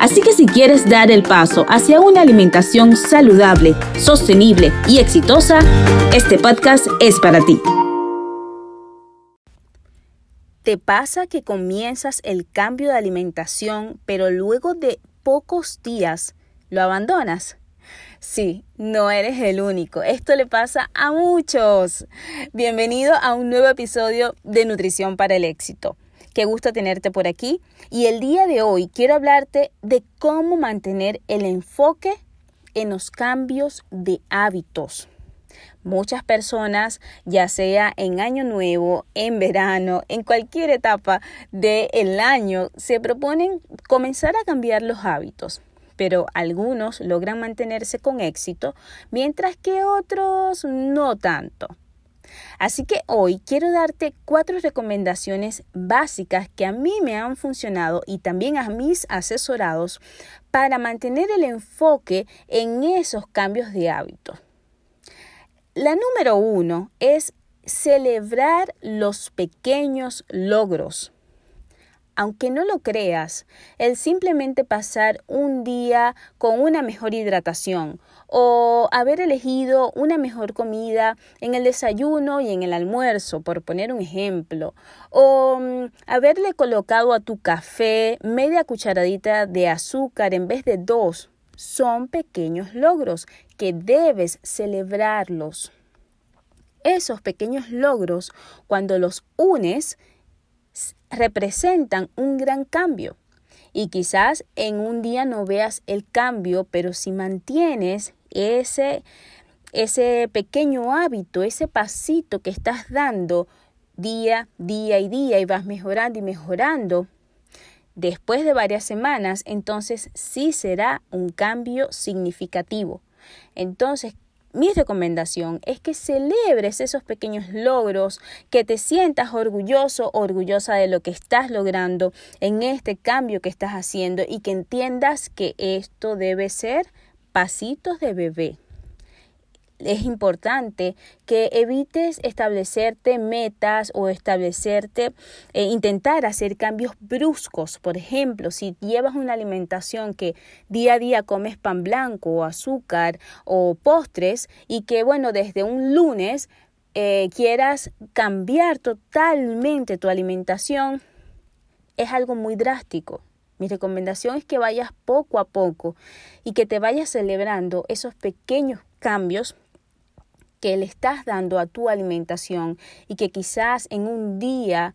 Así que si quieres dar el paso hacia una alimentación saludable, sostenible y exitosa, este podcast es para ti. ¿Te pasa que comienzas el cambio de alimentación, pero luego de pocos días lo abandonas? Sí, no eres el único. Esto le pasa a muchos. Bienvenido a un nuevo episodio de Nutrición para el Éxito. Qué gusto tenerte por aquí. Y el día de hoy quiero hablarte de cómo mantener el enfoque en los cambios de hábitos. Muchas personas, ya sea en año nuevo, en verano, en cualquier etapa del año, se proponen comenzar a cambiar los hábitos pero algunos logran mantenerse con éxito, mientras que otros no tanto. Así que hoy quiero darte cuatro recomendaciones básicas que a mí me han funcionado y también a mis asesorados para mantener el enfoque en esos cambios de hábito. La número uno es celebrar los pequeños logros. Aunque no lo creas, el simplemente pasar un día con una mejor hidratación o haber elegido una mejor comida en el desayuno y en el almuerzo, por poner un ejemplo, o mm, haberle colocado a tu café media cucharadita de azúcar en vez de dos, son pequeños logros que debes celebrarlos. Esos pequeños logros, cuando los unes, representan un gran cambio. Y quizás en un día no veas el cambio, pero si mantienes ese, ese pequeño hábito, ese pasito que estás dando día, día y día y vas mejorando y mejorando, después de varias semanas, entonces sí será un cambio significativo. Entonces, mi recomendación es que celebres esos pequeños logros, que te sientas orgulloso, orgullosa de lo que estás logrando en este cambio que estás haciendo y que entiendas que esto debe ser pasitos de bebé. Es importante que evites establecerte metas o establecerte, e intentar hacer cambios bruscos. Por ejemplo, si llevas una alimentación que día a día comes pan blanco o azúcar o postres y que, bueno, desde un lunes eh, quieras cambiar totalmente tu alimentación, es algo muy drástico. Mi recomendación es que vayas poco a poco y que te vayas celebrando esos pequeños cambios que le estás dando a tu alimentación y que quizás en un día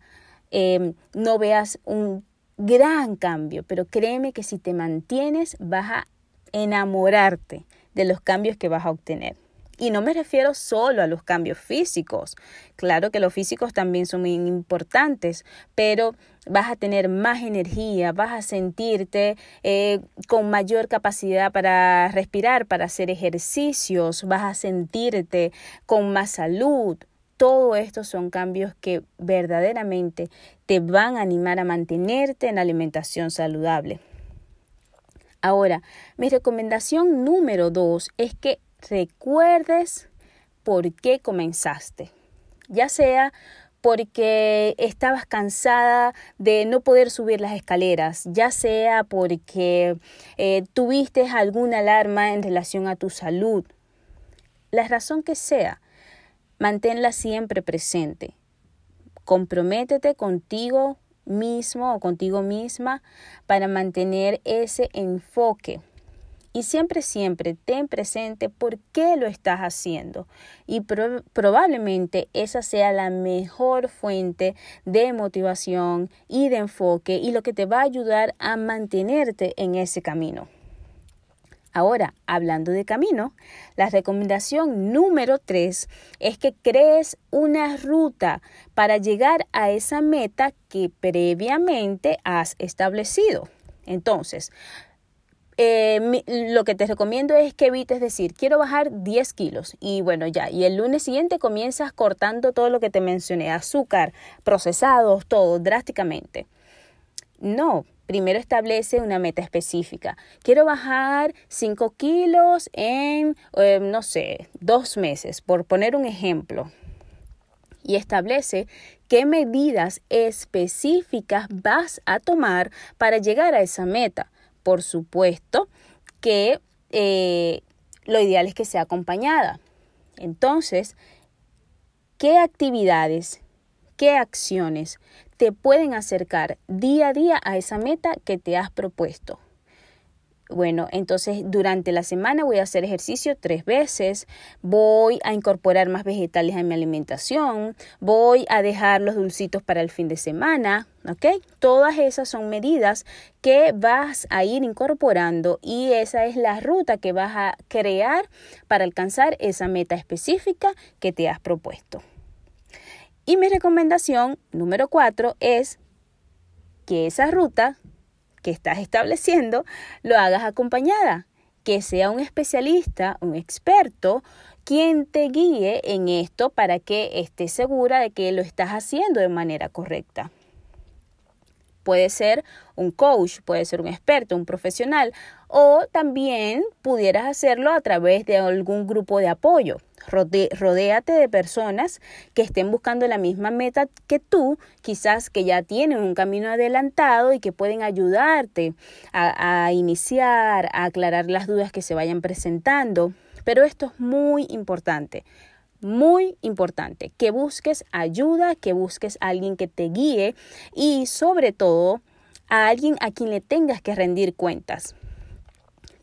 em, no veas un gran cambio, pero créeme que si te mantienes vas a enamorarte de los cambios que vas a obtener. Y no me refiero solo a los cambios físicos. Claro que los físicos también son muy importantes, pero vas a tener más energía, vas a sentirte eh, con mayor capacidad para respirar, para hacer ejercicios, vas a sentirte con más salud. Todo esto son cambios que verdaderamente te van a animar a mantenerte en alimentación saludable. Ahora, mi recomendación número dos es que recuerdes por qué comenzaste, ya sea porque estabas cansada de no poder subir las escaleras, ya sea porque eh, tuviste alguna alarma en relación a tu salud. La razón que sea, manténla siempre presente. Comprométete contigo mismo o contigo misma para mantener ese enfoque y siempre, siempre ten presente por qué lo estás haciendo. Y probablemente esa sea la mejor fuente de motivación y de enfoque y lo que te va a ayudar a mantenerte en ese camino. Ahora, hablando de camino, la recomendación número tres es que crees una ruta para llegar a esa meta que previamente has establecido. Entonces, eh, lo que te recomiendo es que evites decir, quiero bajar 10 kilos y bueno, ya, y el lunes siguiente comienzas cortando todo lo que te mencioné, azúcar, procesados, todo drásticamente. No, primero establece una meta específica. Quiero bajar 5 kilos en, eh, no sé, dos meses, por poner un ejemplo. Y establece qué medidas específicas vas a tomar para llegar a esa meta. Por supuesto que eh, lo ideal es que sea acompañada. Entonces, ¿qué actividades, qué acciones te pueden acercar día a día a esa meta que te has propuesto. Bueno, entonces durante la semana voy a hacer ejercicio tres veces, voy a incorporar más vegetales en mi alimentación, voy a dejar los dulcitos para el fin de semana, ¿ok? Todas esas son medidas que vas a ir incorporando y esa es la ruta que vas a crear para alcanzar esa meta específica que te has propuesto. Y mi recomendación número cuatro es que esa ruta que estás estableciendo lo hagas acompañada, que sea un especialista, un experto, quien te guíe en esto para que estés segura de que lo estás haciendo de manera correcta. Puede ser un coach, puede ser un experto, un profesional, o también pudieras hacerlo a través de algún grupo de apoyo. rodéate de personas que estén buscando la misma meta que tú, quizás que ya tienen un camino adelantado y que pueden ayudarte a, a iniciar, a aclarar las dudas que se vayan presentando. Pero esto es muy importante muy importante que busques ayuda, que busques a alguien que te guíe y sobre todo a alguien a quien le tengas que rendir cuentas.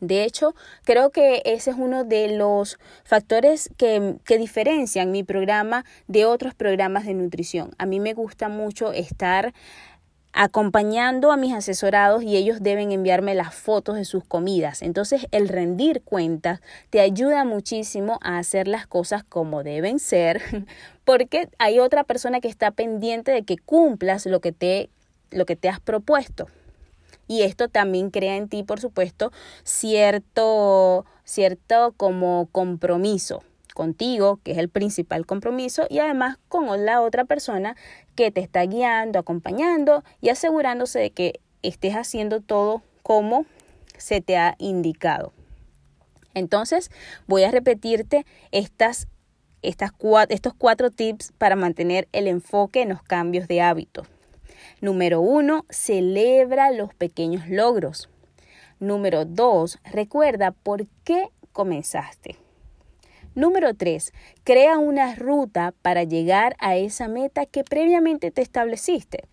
De hecho, creo que ese es uno de los factores que, que, diferencian mi programa de otros programas de nutrición. A mí me gusta mucho estar acompañando a mis asesorados y ellos deben enviarme las fotos de sus comidas. Entonces el rendir cuentas te ayuda muchísimo a hacer las cosas como deben ser porque hay otra persona que está pendiente de que cumplas lo que te, lo que te has propuesto. Y esto también crea en ti, por supuesto, cierto, cierto como compromiso contigo, que es el principal compromiso, y además con la otra persona que te está guiando, acompañando y asegurándose de que estés haciendo todo como se te ha indicado. Entonces, voy a repetirte estas, estas estos cuatro tips para mantener el enfoque en los cambios de hábito. Número uno, celebra los pequeños logros. Número dos, recuerda por qué comenzaste. Número 3. Crea una ruta para llegar a esa meta que previamente te estableciste.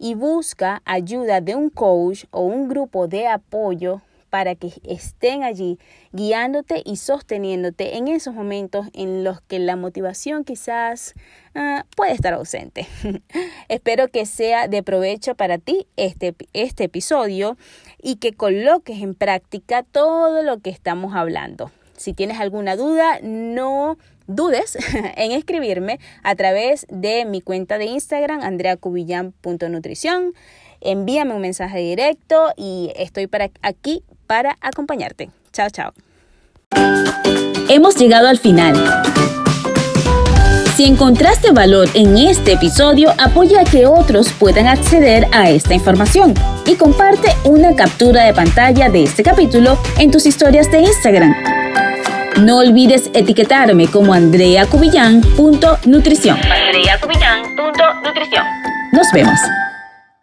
Y busca ayuda de un coach o un grupo de apoyo para que estén allí guiándote y sosteniéndote en esos momentos en los que la motivación quizás ah, puede estar ausente. Espero que sea de provecho para ti este, este episodio y que coloques en práctica todo lo que estamos hablando. Si tienes alguna duda, no dudes en escribirme a través de mi cuenta de Instagram, andreacubillan.nutrición. Envíame un mensaje directo y estoy para aquí para acompañarte. Chao, chao. Hemos llegado al final. Si encontraste valor en este episodio, apoya a que otros puedan acceder a esta información y comparte una captura de pantalla de este capítulo en tus historias de Instagram. No olvides etiquetarme como andreacubillán.nutrición. andreacubillán.nutrición. Nos vemos.